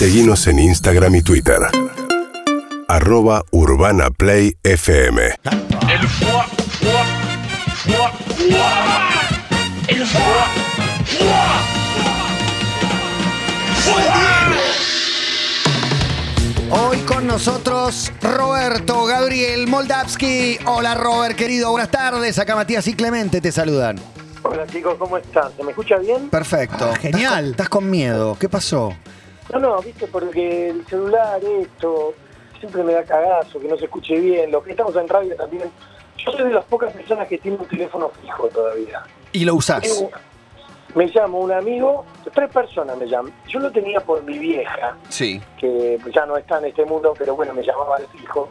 Seguimos en Instagram y Twitter. Arroba Urbana Play FM. El foie, foie, foie, foie. El foie, foie. Hoy con nosotros Roberto Gabriel Moldavsky. Hola Robert, querido, buenas tardes. Acá Matías y Clemente te saludan. Hola chicos, ¿cómo están? ¿Se me escucha bien? Perfecto. genial. Estás con, estás con miedo. ¿Qué pasó? No, no, viste, porque el celular, esto, siempre me da cagazo, que no se escuche bien. Los que estamos en radio también. Yo soy de las pocas personas que tienen un teléfono fijo todavía. Y lo usás. Tengo- me llamo un amigo, tres personas me llaman. Yo lo tenía por mi vieja, Sí. que ya no está en este mundo, pero bueno, me llamaba al fijo.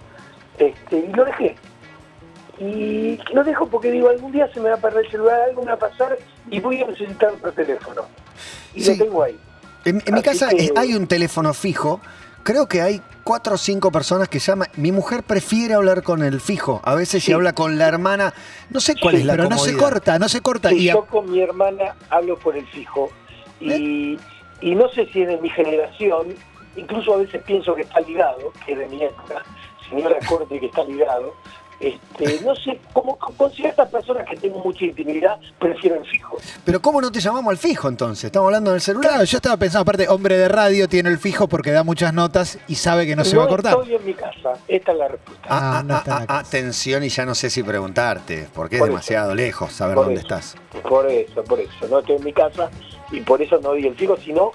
Este, y lo dejé. Y lo dejo porque digo, algún día se me va a perder el celular, algo me va a pasar y voy a necesitar otro teléfono. Y Sí. lo tengo ahí. En, en mi casa que- eh, hay un teléfono fijo. Creo que hay cuatro o cinco personas que llaman. Mi mujer prefiere hablar con el fijo. A veces Sí. se habla con la hermana. No sé cuál Sí, es la Pero no se corta, no se corta. Sí, Y a- yo con mi hermana hablo por el fijo y, y no sé si es de mi generación, incluso a veces pienso que está ligado, que es de mi época, señora Corte que está ligado. Este, no sé, como con ciertas personas que tengo mucha intimidad, prefiero el fijo. Pero ¿cómo no te llamamos al fijo entonces? Estamos hablando del celular. Claro, yo estaba pensando, aparte, hombre de radio tiene el fijo porque da muchas notas y sabe que no se va a cortar. estoy en mi casa, esta es la respuesta. Ah, Ah, no ah, está ah, atención y ya no sé si preguntarte, porque es eso. demasiado lejos saber Por dónde eso. estás. Por eso, por eso. No estoy en mi casa y por eso no di el fijo, sino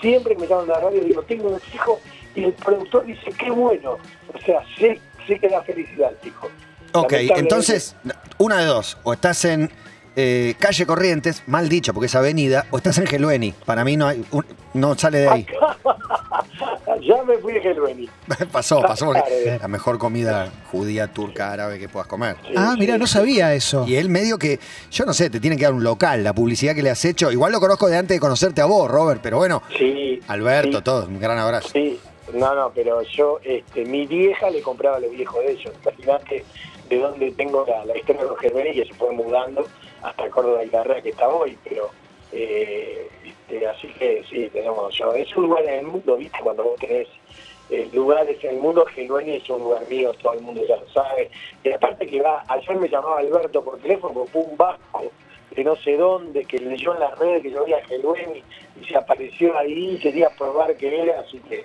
siempre que me llaman a la radio digo, tengo el fijo y el productor dice, qué bueno. O sea, sé, sé que da felicidad el fijo. Ok, entonces, una de dos. O estás en eh, calle Corrientes, mal dicho porque es avenida, o estás en Gelueni. Para mí no hay un- no sale de ahí. ya me fui de Gelbeni. pasó, pasó porque es la mejor comida judía, turca, árabe que puedas comer. Ah, mira, no sabía eso. Y él medio que, yo no sé, te tiene que dar un local, la publicidad que le has hecho. Igual lo conozco de antes de conocerte a vos, Robert, pero bueno, Sí. Alberto, sí, todo, un gran abrazo. Sí, no, no, pero yo, este, mi vieja le compraba a los viejos de ellos. Imagínate de dónde tengo la, historia de los Gelbeni, que se fue mudando hasta Córdoba y Carrera que está hoy, pero eh, este, así que sí, tenemos yo. Es un lugar en el mundo, ¿viste? Cuando vos tenés eh, lugares en el mundo, Gelbeni es un lugar mío, todo el mundo ya lo sabe. Y aparte que va, ayer me llamaba Alberto por teléfono, fue un vasco de no sé dónde, que leyó en las redes que yo había Gelbeni y se apareció ahí, quería probar que era, así que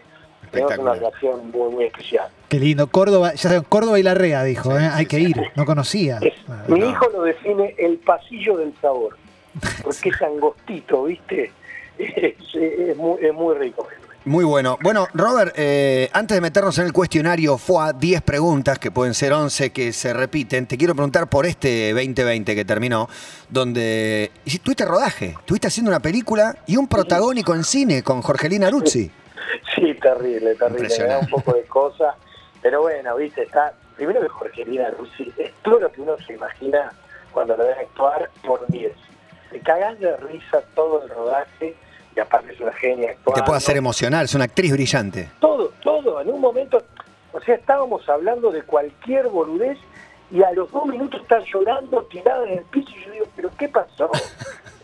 tenemos una relación muy, muy especial. Qué lindo. Córdoba, ya saben, Córdoba y Larrea, dijo, ¿eh? hay que ir. No conocía. Es- Ah, mi no. hijo lo define el pasillo del sabor, porque es angostito, ¿viste? Es, es muy, es muy rico. Muy bueno. Bueno, Robert, eh, antes de meternos en el cuestionario FOA, 10 preguntas, que pueden ser 11 que se repiten, te quiero preguntar por este 2020 que terminó, donde tuviste rodaje, estuviste haciendo una película y un protagónico en cine con Jorgelina Aruzzi. Sí, terrible, terrible. Me da un poco de cosa. Pero bueno, ¿viste? Está. Primero que Jorgelina Ruzzi es todo lo que uno se imagina cuando lo ve actuar por 10. Te cagas de risa todo el rodaje y aparte es una genia actuando. Te puede hacer emocionar, es una actriz brillante. Todo, todo. En un momento, o sea, estábamos hablando de cualquier boludez y a los dos minutos está llorando, tirada en el piso y yo digo, ¿pero qué pasó?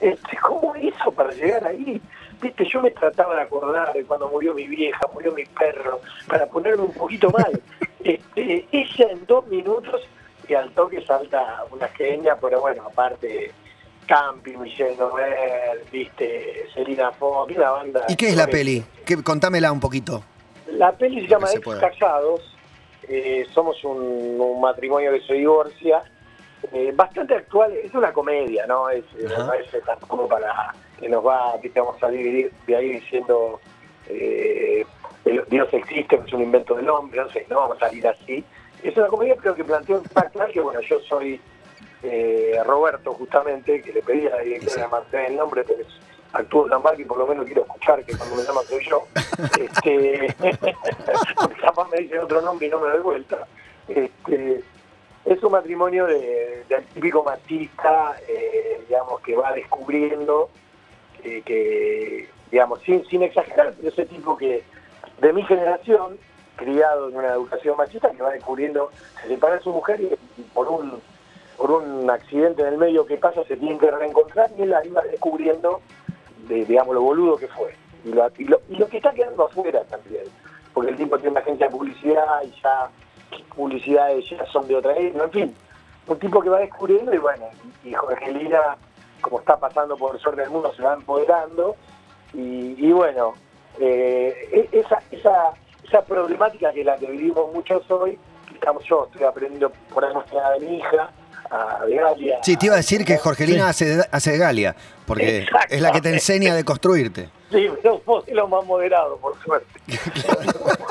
Este, ¿Cómo hizo para llegar ahí? Viste, yo me trataba de acordar de cuando murió mi vieja, murió mi perro, para ponerme un poquito mal. Este, ella en dos minutos y al toque salta una genia, pero bueno, aparte Campi, Michelle Noel, viste, Selina Fox, una banda. ¿Y qué es la peli? ¿Qué- contámela un poquito. La peli se llama Ex. Casados. Eh, somos un, un matrimonio que se divorcia. Eh, bastante actual, es una comedia, ¿no? Es, eh, Ajá. no es eh, tampoco para que nos va, viste, vamos a salir de ahí diciendo eh, Dios existe, es un invento del hombre, no sé, no vamos a salir así. Es una comedia, pero que plantea un actual que, bueno, yo soy eh, Roberto, justamente, que le pedí a la directora de Marcela el nombre, pero es- actúo en la marca y por lo menos quiero escuchar que cuando me llaman soy yo. Este, capaz me dicen otro nombre y no me doy vuelta. Este, es un matrimonio del de típico machista, eh, digamos, que va descubriendo que, digamos, sin, exagerar, pero ese tipo que de mi generación, criado en una educación machista, que va descubriendo, se separa de su mujer y, por un por un accidente en el medio que pasa se tiene que reencontrar y él la iba descubriendo, digamos, lo boludo que fue. Y lo, y lo que está quedando afuera también porque el tipo tiene una agencia de publicidad y ya publicidades ya son de otra época, en fin, un tipo que va descubriendo y bueno, y Jorge Lira, como está pasando por suerte del mundo, se va empoderando y, y bueno, eh, e- esa, esa, esa problemática que es la que vivimos muchos hoy, estamos yo, estoy aprendiendo por nada de mi hija, a Galia. Sí, te iba a decir que Jorgelina hace, de- hace Galia, porque Exacto. es la que te enseña a deconstruirte. Sí, pero vos lo más moderado, por suerte.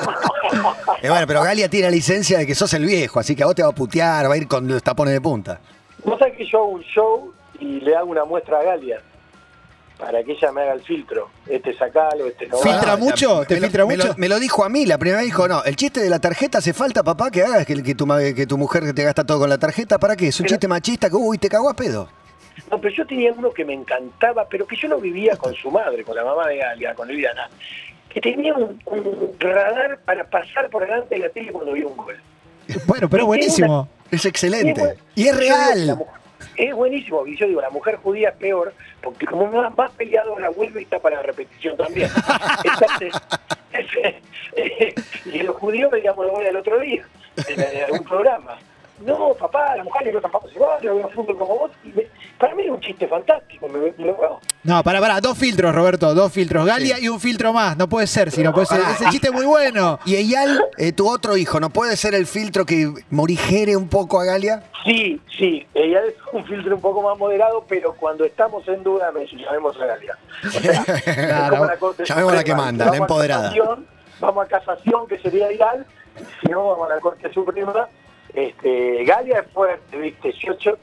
Eh, bueno, pero Galia tiene la licencia de que sos el viejo, así que a vos te va a putear, va a ir con los tapones de punta. Vos sabés que yo hago un show y le hago una muestra a Galia para que ella me haga el filtro. Este sacalo, este no. ¿Filtra. Ah, mucho? ¿Te me lo- filtra me lo- mucho? Me lo dijo a mí, la primera vez dijo, no, el chiste de la tarjeta hace falta, papá, que hagas que, que tu, ma- que tu mujer te gasta todo con la tarjeta. ¿Para qué? Es un Pero- chiste machista que, uy, te cagó a pedo. No, pero yo tenía uno que me encantaba, pero que yo lo vivía con su madre, con la mamá de Galia, con Liliana, que tenía un, un radar para pasar por delante de la tele cuando había un gol. Bueno, pero buenísimo. Es excelente. Y es digo, real. Es buenísimo, y yo digo, la mujer judía es peor, porque como más, más peleadora vuelve y está para la repetición también. Entonces, y los judíos veíamos la bola el otro día, en, algún programa. No, papá, la mujer no tampoco se va, yo veo fútbol como vos. Y me- para mí es un chiste fantástico, me, me lo. No, pará, pará, dos filtros, Roberto, dos filtros. Galia y un filtro más. No puede ser, si no puede ser. Pará. Ese chiste es muy bueno. Y Eyal, eh, tu otro hijo, ¿no puede ser el filtro que morigere un poco a Galia? Sí, sí, ella es un filtro un poco más moderado, pero cuando estamos en duda, me llamemos a Galia. O sea, Claro. como la Corte Llamemos a la que manda, la empoderada. casación, Vamos a casación, que sería ideal, y si no, vamos a la Corte Suprema. Este, Galia es fuerte, ¿viste? Yo, yo,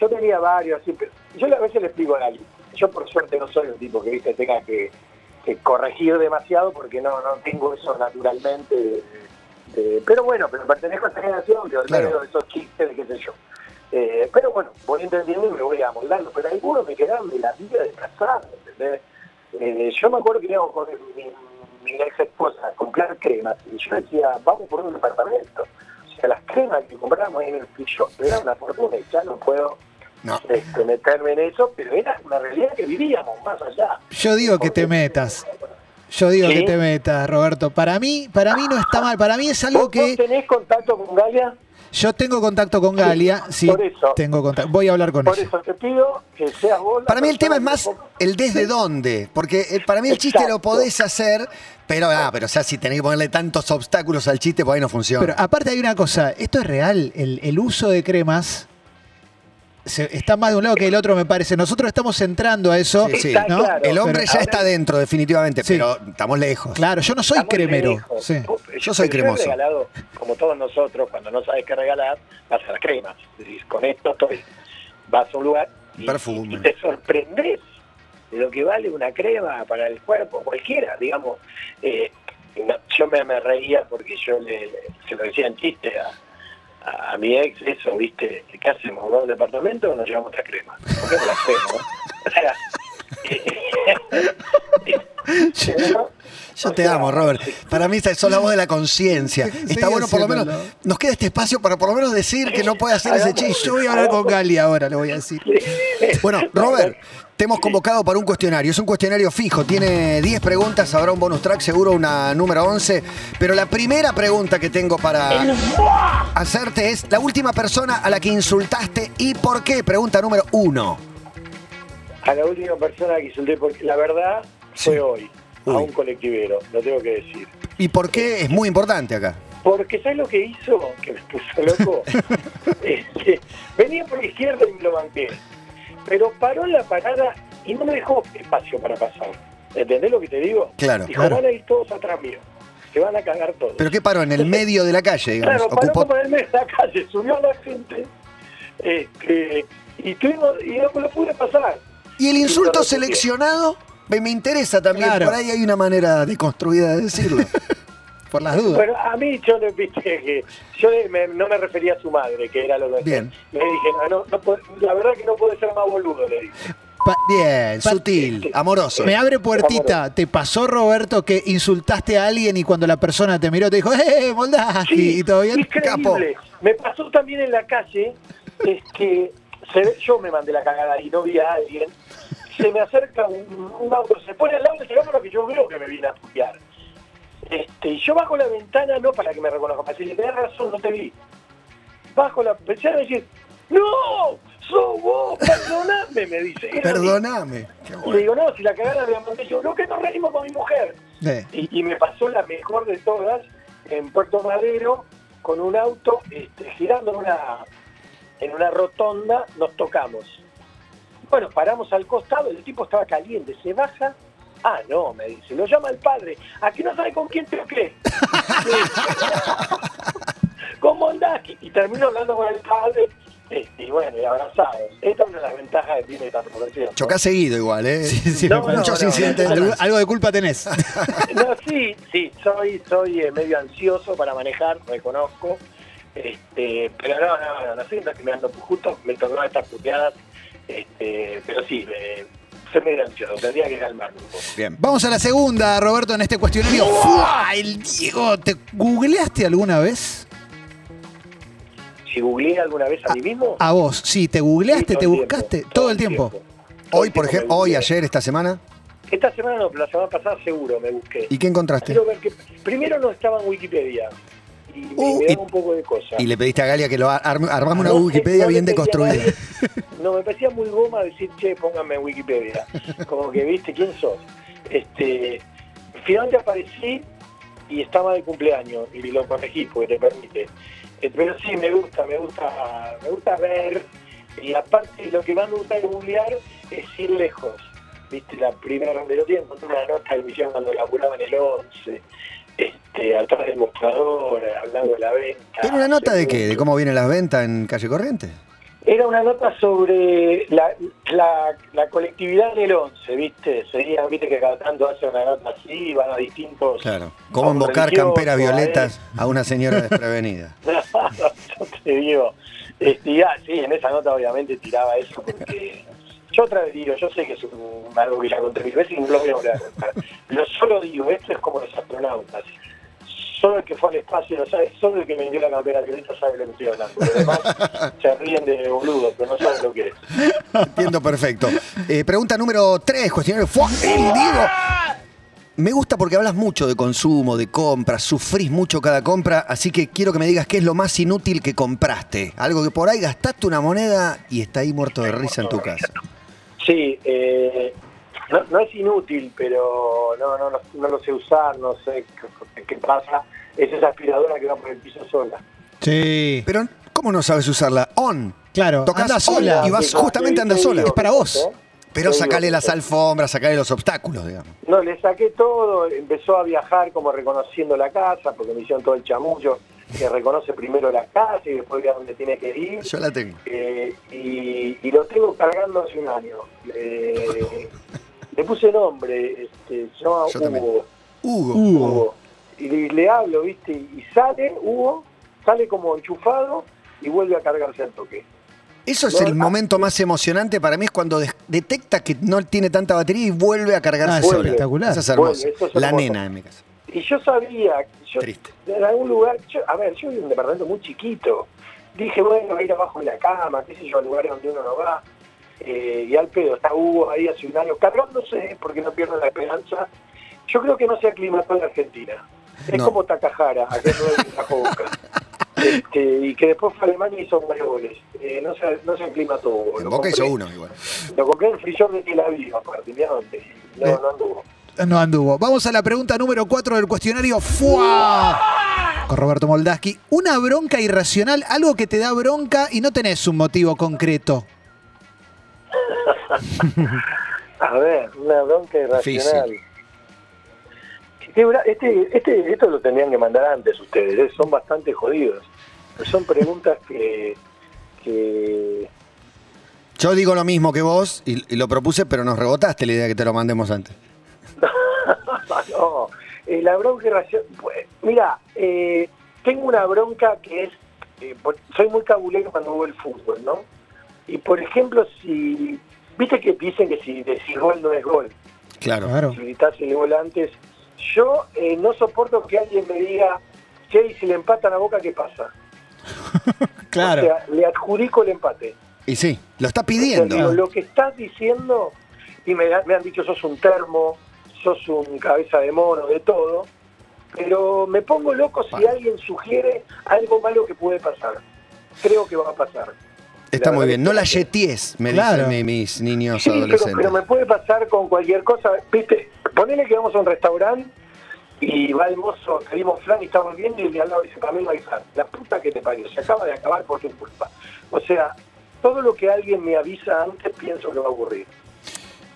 yo tenía varios, así, pero yo a veces le explico a Galia. Yo, por suerte, no soy un tipo que, ¿viste? tenga que, que corregir demasiado, porque no, no tengo eso naturalmente. de- de- pero bueno, pero pertenezco a esta generación que Claro. de esos chistes de qué sé yo. Eh, pero bueno, voy entendiendo y me voy amoldando. Pero algunos me quedaron de la vida de casado, ¿entendés? Eh, yo me acuerdo que íbamos con mi, mi ex esposa a comprar cremas y yo decía, vamos por un departamento. O sea, las cremas que comprábamos ahí en el free shop era una fortuna y ya no puedo No. este, meterme en eso, pero era una realidad que vivíamos más allá. Yo digo que te metas. Yo digo ¿Sí? que te metas, Roberto. Para mí, para mí no está mal. Para mí es algo ¿Vos, vos que tenés contacto con Galia? yo tengo contacto con Galia. Sí, por eso. tengo contacto. Voy a hablar con Por ella. eso te pido que seas vos. Para mí el tema es más que- el desde dónde, porque eh, para mí el chiste lo podés hacer, pero ah, pero o sea, si tenés que ponerle tantos obstáculos al chiste, pues ahí no funciona. Pero aparte hay una cosa, esto es real, el, el uso de cremas se- está más de un lado que del otro, me parece. Nosotros estamos entrando a eso, Sí, ¿no? claro. el hombre ya ahora- está dentro, definitivamente, Sí. pero estamos lejos. Claro, yo no soy Estamos cremero. Yo soy cremoso. he regalado, como todos nosotros, cuando no sabes qué regalar, vas a las cremas. Decís, con esto estoy. Vas a un lugar y, Perfume. y te sorprendes de lo que vale una crema para el cuerpo, cualquiera, digamos. Eh, yo me, me reía porque yo le, le- se lo decía en chiste a, a, a mi ex, eso, ¿viste? ¿Qué hacemos? ¿Vamos al departamento o nos llevamos otra crema? ¿Por qué no la hacemos? O sea, ¿no? Yo O te amo, Robert. Para mí sos la voz de la conciencia. Está sigue bueno, por lo menos, nos queda este espacio para por lo menos decir que no puede hacer ese chiste. Yo voy a hablar con Gali ahora, le voy a decir. Bueno, Robert, te hemos convocado para un cuestionario. Es un cuestionario fijo, tiene 10 preguntas, habrá un bonus track, seguro una número 11. Pero la primera pregunta que tengo para hacerte es, la última persona a la que insultaste y por qué? Pregunta número uno. A la última persona que insulté, porque la verdad fue Sí. hoy, a Uy. un colectivero, lo tengo que decir. ¿Y por qué? Es muy importante acá. Porque ¿sabes lo que hizo? Que me puso loco. Este, venía por la izquierda y me lo banqué. Pero paró en la parada y no me dejó espacio para pasar. ¿Entendés lo que te digo? Claro, Dijo, claro. van a ir todos atrás mío. Se van a cagar todos. ¿Pero qué paró? En el medio de la calle, digamos. Claro, paró Ocupó- como en el medio de la calle, subió a la gente. Este, y, tuvimos, y no lo pude pasar. ¿Y el insulto claro, seleccionado? Me, me interesa también. Claro. Por ahí hay una manera deconstruida de decirlo. Por las dudas. Bueno, a mí yo le viste que yo le- me- no me refería a su madre, que era lo que Bien. Le dije, no, no, no la verdad que no puede ser más boludo, le dije. Pa- Bien, Pa- sutil, amoroso. Me abre puertita. ¿Te pasó, Roberto, que insultaste a alguien y cuando la persona te miró te dijo, ¡eh, Moldavski! ¿Y todo bien? increíble. Me pasó también en la calle, este, se ve- yo me mandé la cagada y no vi a alguien. Se me acerca un, un auto, se pone al lado del teléfono que yo veo que me viene a putear. Este, y yo bajo la ventana no para que me reconozca, para decirle, tenés razón, no te vi. Bajo la ventana y decir, ¡No! ¡Sos vos! ¡Perdoname! Me dice. Qué mi- Le bueno. digo, no, si la cagada de la mandé yo, no, que nos reímos con mi mujer. Eh, Y, y me pasó la mejor de todas en Puerto Madero con un auto este, girando en una, en una rotonda, nos tocamos. Bueno, paramos al costado, el tipo estaba caliente, se baja. Ah, no, me dice, lo llama el padre. Aquí no sabe con quién toqué. ¿Cómo andás? Y, y termino hablando con el padre. este, y bueno, y abrazados. Esta es una de las ventajas que tiene esta profesión. ¿no? Chocás seguido igual, ¿eh? sí, sí, No, me. Muchos no, incidentes. de algo, de culpa tenés. No, sí, sí, soy, soy eh, medio ansioso para manejar, reconozco. Este, pero no, no, no, no estoy ando justo, me tocó estas puteadas, este, pero sí, me, soy medio ansioso, tendría que calmarme un poco. Bien. Vamos a la segunda, Roberto, en este cuestionario. ¡Fua! El Diego, ¿te googleaste alguna vez? Si googleé alguna vez a mí mismo... A vos, sí, ¿te googleaste, sí, te buscaste todo el tiempo? Hoy, por ejemplo, hoy, ayer, esta semana. Esta semana no, pero la semana pasada seguro me busqué. ¿Y qué encontraste? Quiero ver que, primero no estaba en Wikipedia, y Uh, me y- daba un poco de cosa. Y le pediste a Galia que lo ar- arme- armame una No, Wikipedia no bien deconstruida. nadie. No, me parecía muy goma decir, che, pónganme en Wikipedia. Como que, viste, ¿quién sos? Este, finalmente aparecí y estaba de cumpleaños y lo corregí porque te permite. Eh, Pero sí, me gusta, me gusta, me gusta ver. Y aparte, lo que más me gusta de googlear es ir lejos. Viste, la primera lo tienen, encontré una nota de emisión cuando laburaba en el 11, este, atrás del mostrador, hablando de la venta. ¿Era una nota de qué? ¿De cómo vienen las ventas en Calle Corriente? Era una nota sobre la, la, la colectividad en el 11, ¿viste? Sería, viste que cada tanto hace una nota así, van a distintos... Claro. ¿Cómo invocar camperas a violetas a una señora desprevenida? yo te digo, este, y, ah, sí, en esa nota obviamente tiraba eso porque yo otra vez digo, yo sé que es un- algo que ya conté mil veces y no lo voy a volver a contar. Pero solo digo, esto es como los astronautas. Solo el que fue al espacio lo sabe, solo el que vendió la campera violeta sabe lo que estoy hablando. Los demás se ríen de boludo, pero no saben lo que es. Entiendo perfecto. Eh, pregunta número 3, cuestionario. ¡Fua! ¡El Diego! Me gusta porque hablas mucho de consumo, de compras, sufrís mucho cada compra, así que quiero que me digas qué es lo más inútil que compraste. Algo que por ahí gastaste una moneda y está ahí muerto de risa en tu casa. Sí, eh, no, no es inútil, pero no, no, no, no lo sé usar, no sé qué, qué pasa. Es esa aspiradora que va por el piso sola. Sí. Pero, ¿cómo no sabes usarla? On. Claro, on sola. y vas justamente anda sola. Es para vos. Pero Te sacale las alfombras, sacale los obstáculos, digamos. No, le saqué todo, empezó a viajar como reconociendo la casa, porque me hicieron todo el chamullo, que reconoce primero la casa y después ve a dónde tiene que ir. Yo la tengo. Eh, y, y lo tengo cargando hace un año. Eh, le puse nombre, este, se llama Yo también. Hugo. Hugo. Hugo. Hugo. Y le, le hablo, ¿viste? Y sale, Hugo, sale como enchufado y vuelve a cargarse al toque. Eso es No, el momento más emocionante para mí, es cuando detecta que no tiene tanta batería y vuelve a cargarse Ah, es espectacular. Eso es hermoso. Vuelve, eso es la hermoso. nena en mi casa. Y yo sabía, yo, Triste. en algún lugar, yo- a ver, yo vivo en un departamento muy chiquito. Dije, bueno, voy a ir abajo de la cama, qué sé yo, al lugar donde uno no va. Eh, y al pedo, está Hugo ahí hace un año cargándose, porque no pierdo la esperanza. Yo creo que no se aclimató en la Argentina. Es No. como Takahara, aquel trajo Boca. Este, y que después fue a Alemania y hizo varios goles. Eh, no, se, no se aclimató. Hugo. En Boca hizo uno igual. Lo compré en el freezer de Tel Aviv, aparte, mirá dónde. No, Eh. no anduvo. No anduvo. Vamos a la pregunta número 4 del cuestionario. ¡Fua! Con Roberto Moldaski. Una bronca irracional, algo que te da bronca y no tenés un motivo concreto. A ver, una bronca irracional. Este, este, esto lo tendrían que mandar antes ustedes, ¿eh? son bastante jodidos. Pero son preguntas que, que Yo digo lo mismo que vos y, y lo propuse, pero nos rebotaste la idea de que te lo mandemos antes. no, eh, la bronca irracional. Pues, mira, eh, tengo una bronca que es, eh, soy muy cabulero cuando veo el fútbol, ¿no? Y por ejemplo, si, viste que dicen que si decís gol no es gol. Claro. Claro. si gritás el gol antes. Yo eh, no soporto que alguien me diga, che, y si le empatan a boca, ¿qué pasa? Claro. O sea, le adjudico el empate. Y sí, lo está O sea, pidiendo. digo, lo que estás diciendo, y me, me han dicho, sos un termo, sos un cabeza de mono, de todo, pero me pongo loco si alguien sugiere algo malo que puede pasar. Creo que va a pasar. Está muy bien. No la yeties, me Claro. dicen mi- mis niños Sí, adolescentes. pero me puede pasar con cualquier cosa. Viste, ponele que vamos a un restaurante y va el mozo, pedimos flan y estamos viendo y de al lado dice, para mí no hay flan. La puta que te parió, se acaba de acabar por tu culpa. O sea, todo lo que alguien me avisa antes pienso que va a ocurrir.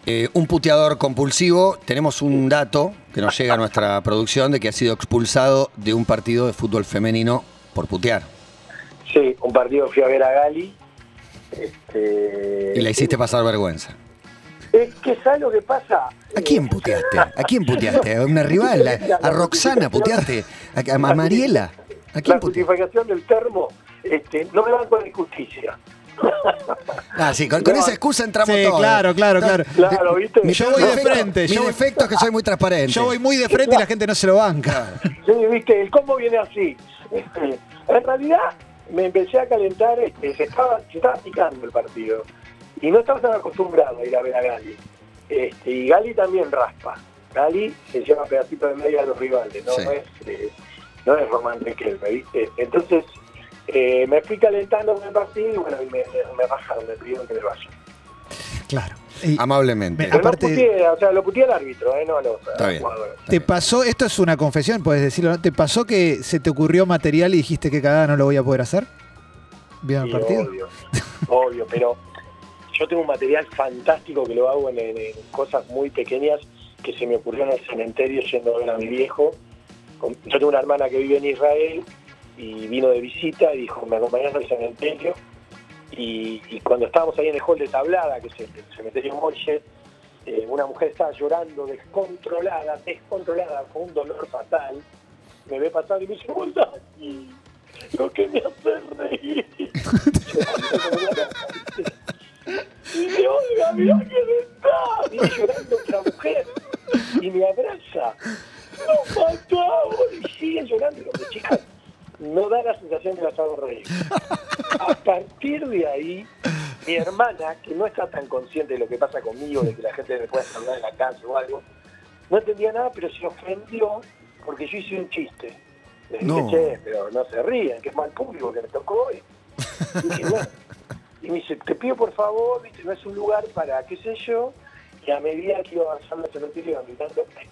Eh, un puteador compulsivo, tenemos un dato que nos llega a nuestra producción de que ha sido expulsado de un partido de fútbol femenino por putear. Sí, un partido fui a ver a Gali. Este, Y la hiciste pasar vergüenza. Es que ¿sabes lo que pasa? ¿A quién puteaste? ¿A quién puteaste? ¿A una rival? ¿A, a Roxana puteaste? ¿A, a Mariela? ¿A quién La puteaste? justificación del termo, este, no me van con la injusticia. Ah, sí, con, con No. esa excusa entramos Sí, todos. claro, claro, claro. Claro, ¿viste? Mi- Yo voy de frente, Mi yo voy- defecto es que soy muy transparente. Yo voy muy de frente y la gente no se lo banca. Sí, viste, el combo viene así. Este, en realidad me empecé a calentar, este, se, estaba, se estaba picando el partido. Y no estaba tan acostumbrado a ir a ver a Gali. Este, y Gali también raspa. Gali se lleva pedacito de media a los rivales, no, Sí. no es, eh, no es Román Riquelme, ¿viste? Entonces eh, me fui calentando con el partido y bueno, y me, me, me bajaron, me pidieron que me vaya. Claro. Y Amablemente. Pero Aparte- no puteé, o sea, lo puteé al árbitro, ¿eh? no a los, Está bien. jugadores. ¿Te pasó, esto es una confesión, puedes decirlo, ¿no? ¿Te pasó que se te ocurrió material y dijiste que cagada no lo voy a poder hacer? ¿Vieron el partido? Obvio, obvio, pero yo tengo un material fantástico que lo hago en, en- en cosas muy pequeñas que se me ocurrió en el cementerio yendo a ver a mi viejo. Yo tengo una hermana que vive en Israel y vino de visita y dijo, me acompañás al cementerio. Y, y cuando estábamos ahí en el hall de Tablada, que es el, el cementerio Molle, eh, una mujer estaba llorando descontrolada, descontrolada, con un dolor fatal. Me ve pasar y me dice, "Hola, lo que me hace reír. y me oiga, mira quién está. Viene llorando otra mujer y me abraza. ¡Lo matamos! Y sigue llorando. Y digo, chicas, no da la sensación de las hago reír. A partir de ahí, mi hermana, que no está tan consciente de lo que pasa conmigo, de que la gente me puede saludar en la calle o algo, no entendía nada, pero se ofendió porque yo hice un chiste. Le dije, No. che, pero no se rían, que es mal público que me tocó hoy. Y, dije, "Bueno". Y me dice, te pido por favor, viste, no es un lugar para, qué sé yo, y a medida que iba avanzando el cementerio,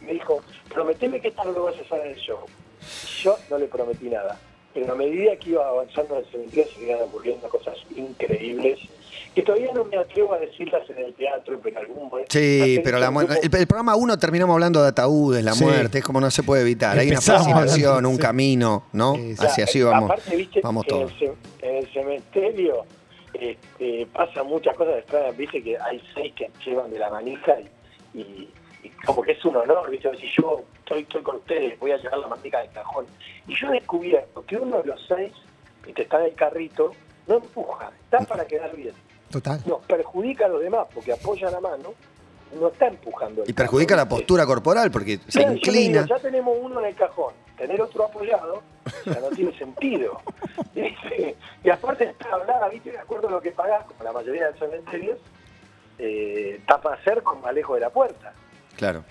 me dijo, prometeme que esta no lo vas a hacer en el show. Yo no le prometí nada. Pero a medida que iba avanzando en el cementerio se iban ocurriendo cosas increíbles que todavía no me atrevo a decirlas en el teatro, pero algún momento. Sí, pero la un mu- grupo- el, el programa 1 terminamos hablando de ataúdes, la Sí. muerte, es como no se puede evitar. Hay una fascinación, hablando, un sí. camino, ¿no? Sí, sí. O sea, Hacia allí vamos, Aparte, viste, vamos en todos. el, en el cementerio este, pasan muchas cosas extrañas, viste que hay seis que llevan de la manija y, y- y como que es un honor, viste, si yo estoy, estoy con ustedes, voy a llevar la manija del cajón. Y yo he descubierto que uno de los seis, que está en el carrito, no empuja, está para quedar bien. Total. Nos perjudica a los demás porque apoya la mano, no está empujando. el Y perjudica cajón, la postura corporal porque se digo, inclina. ya tenemos uno en el cajón, tener otro apoyado, ya no tiene sentido. Y aparte está hablada, ¿viste? De acuerdo a lo que pagás, como la mayoría de los cementerios, eh, tapa cerco más lejos de la puerta. Claro.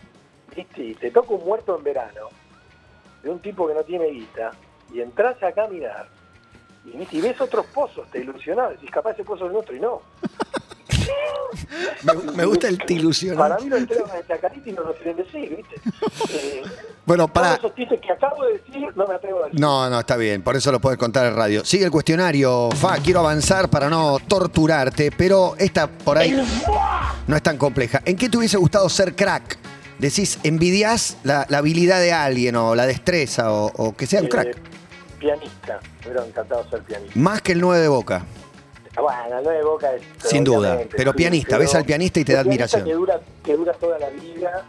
Y te toca un muerto en verano, de un tipo que no tiene guita, y entras a caminar, y, ves otros pozos, te ilusionás, decís, capaz ese pozo es nuestro, y no. Me, me gusta el te ilusiona. Para mí lo entregan en Chacarita y no lo quieren decir, ¿viste? Eh, Bueno, para. Todos esos chistes que acabo de decir, no me atrevo a decir. No, no, está bien, por eso lo puedes contar en radio. Sigue el cuestionario, Fa, quiero avanzar para no torturarte, pero esta por ahí no es tan compleja. ¿En qué te hubiese gustado ser crack? Decís, envidias la, la habilidad de alguien o la destreza o, o que sea un Eh, crack. pianista, me hubiera encantado ser pianista. Más que el 9 de Boca. Bueno, el 9 de Boca es. Sin duda, pero pianista, pero ves al pianista y te da admiración. Que dura, que dura toda la vida.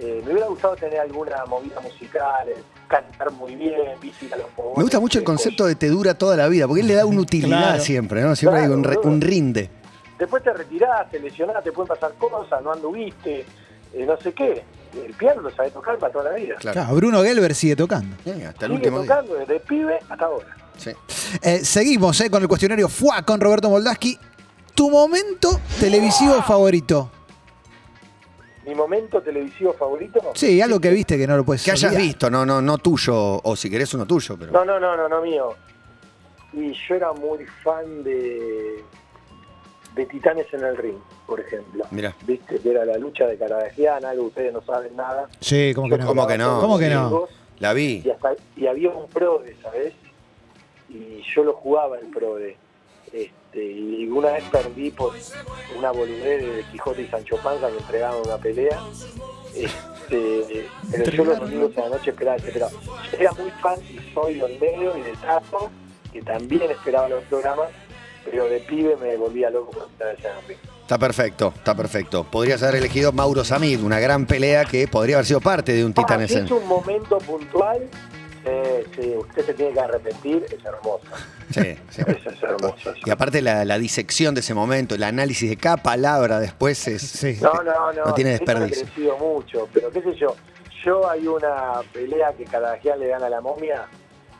Eh, me hubiera gustado tener alguna movida musical, eh, cantar muy bien, visitar los fogones. Me gusta mucho el concepto de te dura toda la vida, porque él le da una utilidad Claro. siempre, ¿no? Siempre hay Claro, un, re- boludo. un rinde. Después te retirás, te lesionás, te pueden pasar cosas, no anduviste, eh, no sé qué. El piano lo sabes tocar para toda la vida. Claro. Claro, Bruno Gelber sigue tocando. Sí, hasta el Sigue último día. tocando desde pibe hasta ahora. Sí. Eh, seguimos eh, con el cuestionario FUA con Roberto Moldaski. ¿Tu momento televisivo favorito? mi momento televisivo favorito. Sí, algo que viste que no lo puedes Que hayas visto, no, no, no tuyo, o si querés uno tuyo, pero. No, no, no, no, no mío. Y yo era muy fan de, de Titanes en el Ring, por ejemplo. Mirá. Viste que era la lucha de Caradagian, algo ustedes no saben nada. Sí, ¿cómo que no? ¿Cómo que no? ¿Cómo que no? La vi. Y, hasta- y había un PRODE, ¿sabes? Y yo lo jugaba el PRODE. Este, y una vez perdí por una boludez de Quijote y Sancho Panza que entregaban una pelea. Este, pero yo los domingos a la noche esperaba, esperaba. Era muy fan y soy del medio y de Tazo, que también esperaba los programas, pero de pibe me volvía loco con Ring. Está perfecto, está perfecto. Podrías haber elegido Mauro Samid, una gran pelea que podría haber sido parte de un Ah, si en. es un momento puntual, eh, sí, usted se tiene que arrepentir, es hermoso. Sí, sí. Eso es hermoso. Y aparte la, la disección de ese momento, el análisis de cada palabra después es. Sí. No, no, no. No tiene eso desperdicio. Ha crecido mucho, pero qué sé yo. Yo hay una pelea que Caradagian le gana a la momia,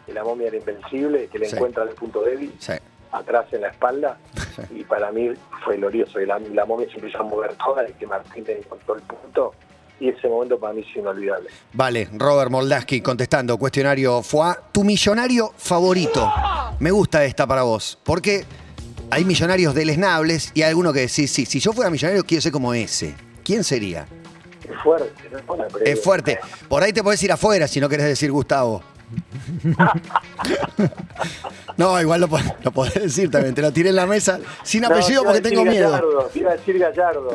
que la momia era invencible, que le Sí. encuentra el punto débil Sí. atrás en la espalda, y para mí fue glorioso. Y la, la momia se empezó a mover toda y que Martín le encontró el punto. Y ese momento para mí es inolvidable. Vale, Robert Moldaski contestando, cuestionario FUA. Tu millonario favorito. Me gusta esta para vos, porque hay millonarios deleznables y hay alguno que decís, sí, si yo fuera millonario quiero ser como ese. ¿Quién sería? Es fuerte, ¿no? Es. Es fuerte. Por ahí te podés ir afuera si no querés decir Gustavo. No, igual lo, lo podés decir también. Te lo tiré en la mesa sin No, apellido porque tengo miedo. Gallardo, iba a decir Gallardo.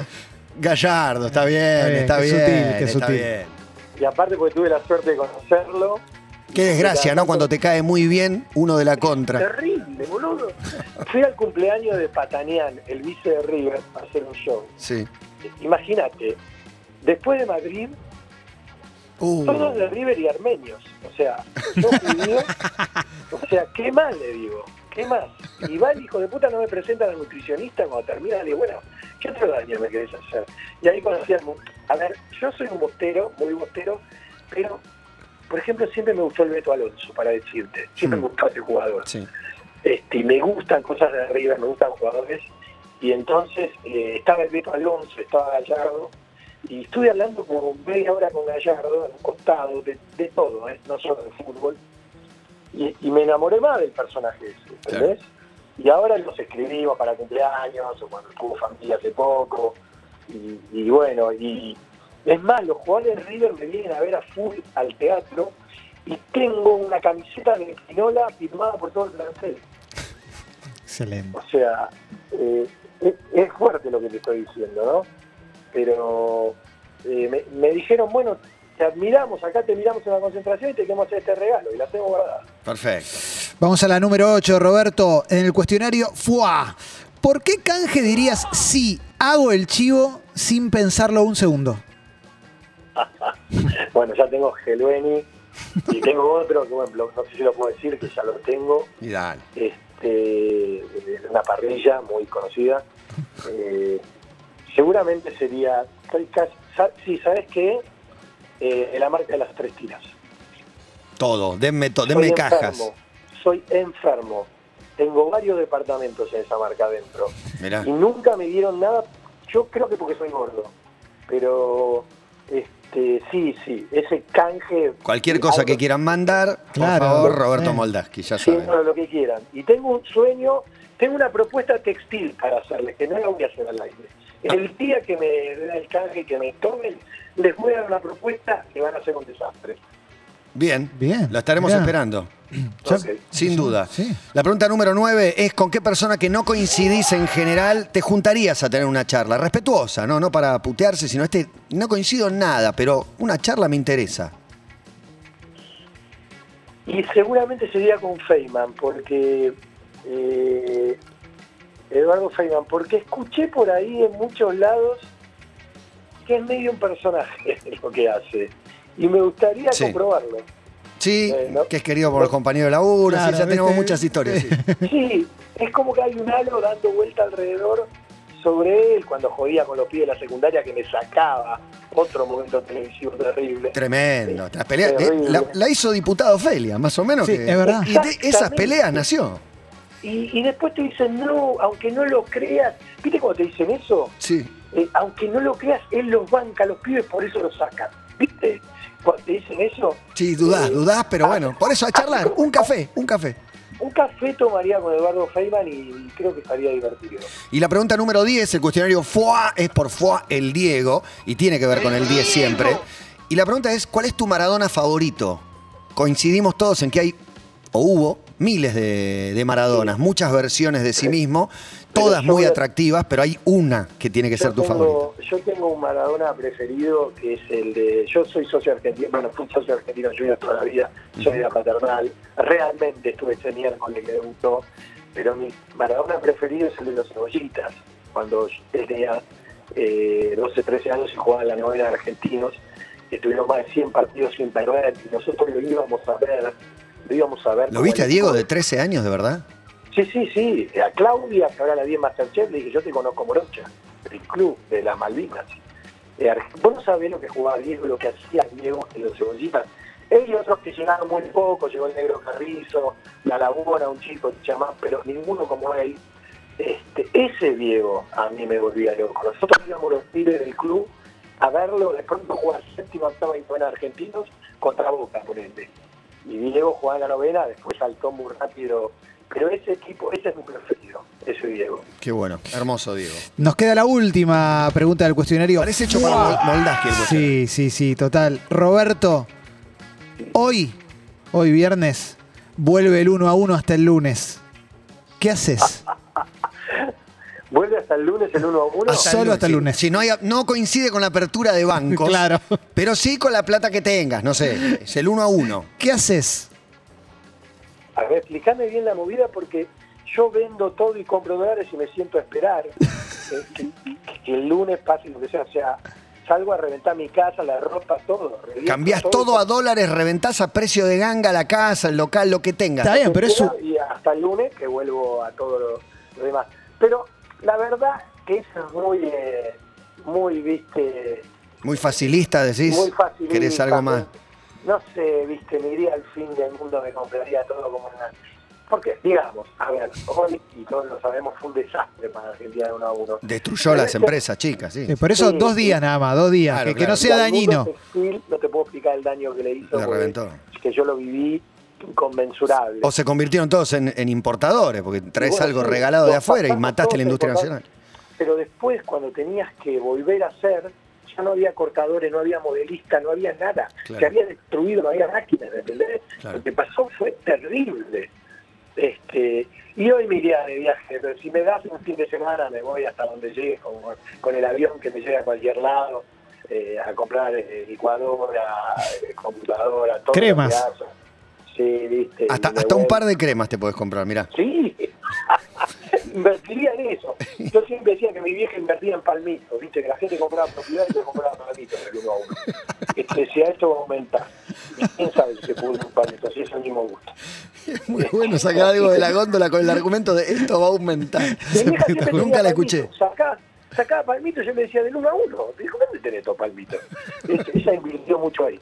Gallardo, está bien, Está bien, está qué bien. sutil, qué está sutil. bien. Y aparte porque tuve la suerte de conocerlo. Qué desgracia, ¿no? Cuando te cae muy bien uno de la contra. Terrible, boludo. Fui al cumpleaños de Patanián, el vice de River, a hacer un show. Sí. Imagínate, después de Madrid, Uh, todos de River y armenios. O sea, yo judío, o sea, ¿qué más le digo? ¿Qué más? Y va el hijo de puta, no me presenta a la nutricionista cuando termina, le digo, bueno, ¿qué otro daño me querés hacer? Y ahí conocí al mu- A ver, yo soy un bostero, muy bostero, pero, por ejemplo, siempre me gustó el Beto Alonso, para decirte. Siempre Mm. me gustó ese jugador. sí. Este, y me gustan cosas de River, me gustan jugadores. Y entonces eh, estaba el Beto Alonso, estaba Gallardo, y estuve hablando como media hora con Gallardo, en un costado, de, de todo, ¿eh? no solo de fútbol. Y, y me enamoré más del personaje ese, ¿entendés? Y ahora los escribimos para cumpleaños, o cuando tuvo familia hace poco. Y, y bueno, y es más, los jugadores de River me vienen a ver a full al teatro y tengo una camiseta de Espinola firmada por todo el plantel. Excelente. O sea, eh, es, es fuerte lo que te estoy diciendo, ¿no? Pero eh, me, me dijeron, bueno, te admiramos, acá te miramos en la concentración y te queremos hacer este regalo, y la tengo guardada. Perfecto. Vamos a la número 8, Roberto. En el cuestionario FUA. ¿Por qué canje dirías sí, hago el chivo sin pensarlo un segundo? Bueno, ya tengo Gelueni y tengo otro que, bueno, no sé si lo puedo decir, que ya lo tengo. Y dale. este, es una parrilla muy conocida. Eh, seguramente sería, sí, ¿sabes qué? Eh, la marca de las tres tiras. Todo. Denme, to- Soy denme enfermo, cajas. Soy enfermo. Tengo varios departamentos en esa marca adentro. Mirá. Y nunca me dieron nada, yo creo que porque soy gordo. Pero, este, sí, sí, ese canje... Cualquier cosa que quieran mandar, Claro. por favor, Roberto Sí. Moldaski, ya Sí, saben. lo que quieran. Y tengo un sueño, tengo una propuesta textil para hacerles, que no la voy a hacer al aire. El día que me den el canje, que me tomen, les voy a dar una propuesta que van a ser un desastre. Bien, Bien, Lo estaremos mirá. esperando. Sin duda. sí. La pregunta número 9 es con qué persona que no coincidís en general te juntarías a tener una charla. Respetuosa, ¿no? No para putearse, sino este, no coincido en nada, pero una charla me interesa. Y seguramente sería con Feynman, porque... eh, Eduardo Feynman, porque escuché por ahí en muchos lados que es medio un personaje lo que hace. Y me gustaría Sí. comprobarlo. Sí, Eh, no. que es querido por los compañeros de laburo, sí, Claro, ya tenemos muchas historias. sí. Sí, es como que hay un halo dando vuelta alrededor sobre él cuando jodía con los pies de la secundaria que me sacaba. Otro momento televisivo terrible. Tremendo. Eh, Terrible. la, la hizo diputado Felia, más o menos. Sí, que- es verdad. Y de esas peleas nació. Y, y después te dicen, no, aunque no lo creas. ¿Viste cuando te dicen eso? Sí. eh, aunque no lo creas, él los banca a los pibes, por eso los sacan. ¿Viste? Cuando te dicen eso. Sí, dudás, eh, dudás, pero ah, bueno, por eso a charlar, un café, un café. Un café tomaría con Eduardo Feynman y creo que estaría divertido. Y la pregunta número 10, el cuestionario FUA es por FUA el Diego, y tiene que ver con el 10 siempre. Y la pregunta es, ¿cuál es tu Maradona favorito? Coincidimos todos en que hay, o hubo, miles de, de Maradonas, muchas versiones de sí mismo, todas yo muy atractivas, pero hay una que tiene que ser tu tengo, favorito. Yo tengo un Maradona preferido que es el de. Yo soy socio argentino, bueno, fui socio argentino junior toda la vida, soy de la paternal. Realmente estuve ese miércoles que debutó, pero mi Maradona preferido es el de los cebollitas. Cuando yo tenía eh, 12, 13 años y jugaba en la novena de argentinos, estuvimos más de 100 partidos sin perder y nosotros lo íbamos a ver. Lo íbamos a ver. ¿Lo viste a Diego de 13 años, de verdad? Sí, sí, sí. A Claudia, que ahora la vi en Masterchef, le dije, yo te conozco Morocha, el club de las Malvinas. Eh, Vos no sabés lo que jugaba Diego, lo que hacía Diego en los cebollitas. Él y otros que llegaron muy poco, llegó el Negro Carrizo, La Laguna, un chico, chamán, pero ninguno como él. Este, ese Diego a mí me volvía loco. Nosotros íbamos los pibes del club a verlo, de pronto jugar séptima, octava y novena argentinos contra Boca, por ende. Y Diego jugaba en la novena, después saltó muy rápido. Pero ese equipo, ese es mi preferido, ese Diego. Qué bueno, hermoso Diego. Nos queda la última pregunta del cuestionario. Parece hecho para Moldaski el. Sí, sí, sí, total. Roberto, hoy, hoy viernes, vuelve el 1 a 1 hasta el lunes. ¿Qué haces? ¿Vuelve hasta el lunes el 1 a 1? Hasta Solo hasta el lunes. Si no, hay, no coincide con la apertura de bancos. Claro. Pero sí con la plata que tengas, no sé. Es el uno a uno. ¿Qué haces? A ver, explícame bien la movida porque yo vendo todo y compro dólares y me siento a esperar eh, que, que- que el lunes pase lo que sea. O sea, salgo a reventar mi casa, la ropa, todo. Cambiás todo a dólares, reventás a precio de ganga la casa, el local, lo que tengas. Está bien, pero es su- Y hasta el lunes que vuelvo a todo lo, lo demás. Pero la verdad que eso es muy, eh, muy, viste, Muy facilista, decís. muy fácil. ¿Querés algo más? No sé, viste, me iría al fin del mundo, me compraría todo como una... Porque, digamos, a ver, hoy, y todos lo sabemos, fue un desastre para Argentina de 1 a 1. Destruyó las empresas, chicas, sí. Eh, Por eso Sí, dos sí. días nada más, dos días. Claro, que, no sea dañino. textil, no te puedo explicar el daño que le hizo. Le porque- reventó. Que yo lo viví inconmensurable. O se convirtieron todos en, en importadores, porque traes Bueno, algo sí, regalado de afuera y mataste la industria nacional. Pero después, cuando tenías que volver a hacer, ya no había cortadores, no había modelistas, no había nada. Claro. Se había destruido, no había máquinas, ¿entendés? Claro. Lo que pasó fue terrible. Este, y hoy me iría de viaje, pero si me das un fin de semana me voy hasta donde llegue, con, con el avión que me lleve a cualquier lado, eh, a comprar eh, licuadora, eh, computadora, todo. Cremas. lo que haya. Sí, viste. Hasta, hasta un par de cremas te podés comprar, mirá. Sí, invertiría en eso. Yo siempre decía que mi vieja invertía en palmitos, viste, que la gente compraba propiedades y yo compraba palmitos el uno a uno. Este, si a esto va a aumentar, quién sabe si se puede un palmito, si es el mismo gusto. Muy bueno sacar algo de la góndola con el argumento de esto va a aumentar. Nunca la escuché. Sacá, sacaba palmitos, yo le decía del uno a uno. Dijo, ¿dónde tenés estos palmitos? Este, ella invirtió mucho ahí.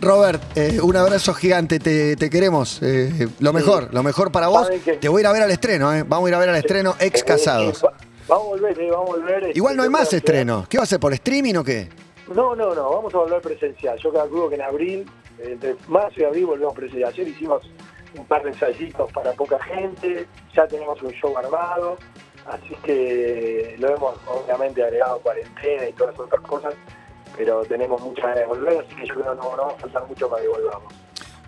Robert, eh, un abrazo gigante, te, te queremos. eh, lo mejor, lo mejor para vos. Te voy a ir a ver al estreno, eh. Vamos a ir a ver al estreno ex casados. va- vamos a volver, vamos a volver. este, Igual no hay más estrenos. ¿Qué va a hacer por streaming o qué? No, no, no, vamos a volver presencial. Yo calculo que en abril, entre marzo y abril volvemos presencial. Ayer hicimos un par de ensayitos para poca gente, ya tenemos un show armado, así que lo hemos obviamente agregado cuarentena y todas otras cosas, pero tenemos muchas ganas de volver, así que yo creo que no, no va a faltar mucho para que volvamos.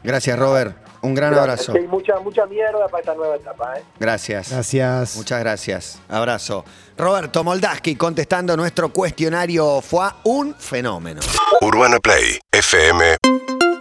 Gracias, Robert. Un gran Gracias. abrazo. Hay mucha, mucha mierda para esta nueva etapa, ¿eh? Gracias. Gracias. Muchas gracias. Abrazo. Roberto Moldaski contestando nuestro cuestionario fue un fenómeno. UrbanaPlayFM.com